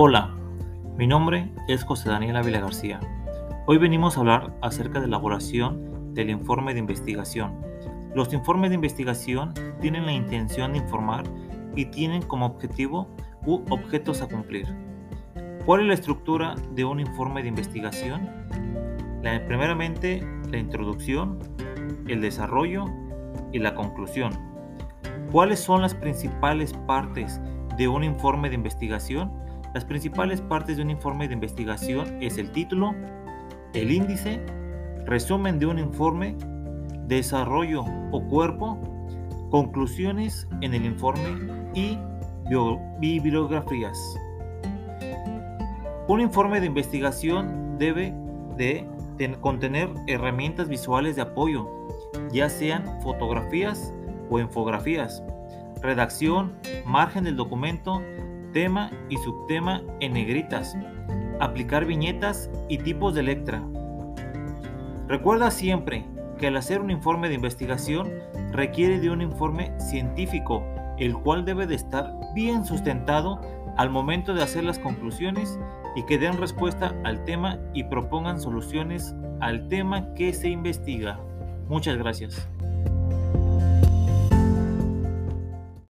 Hola, mi nombre es José Daniel Ávila García. Hoy venimos a hablar acerca de la elaboración del informe de investigación. Los informes de investigación tienen la intención de informar y tienen como objetivo u objetos a cumplir. ¿Cuál es la estructura de un informe de investigación? La, primeramente, la introducción, el desarrollo y la conclusión. ¿Cuáles son las principales partes de un informe de investigación? Las principales partes de un informe de investigación es el título, el índice, resumen de un informe, desarrollo o cuerpo, conclusiones en el informe y bibliografías. Un informe de investigación debe de contener herramientas visuales de apoyo, ya sean fotografías o infografías, redacción, margen del documento, tema y subtema en negritas, aplicar viñetas y tipos de letra. Recuerda siempre que al hacer un informe de investigación requiere de un informe científico, el cual debe de estar bien sustentado al momento de hacer las conclusiones y que den respuesta al tema y propongan soluciones al tema que se investiga. Muchas gracias.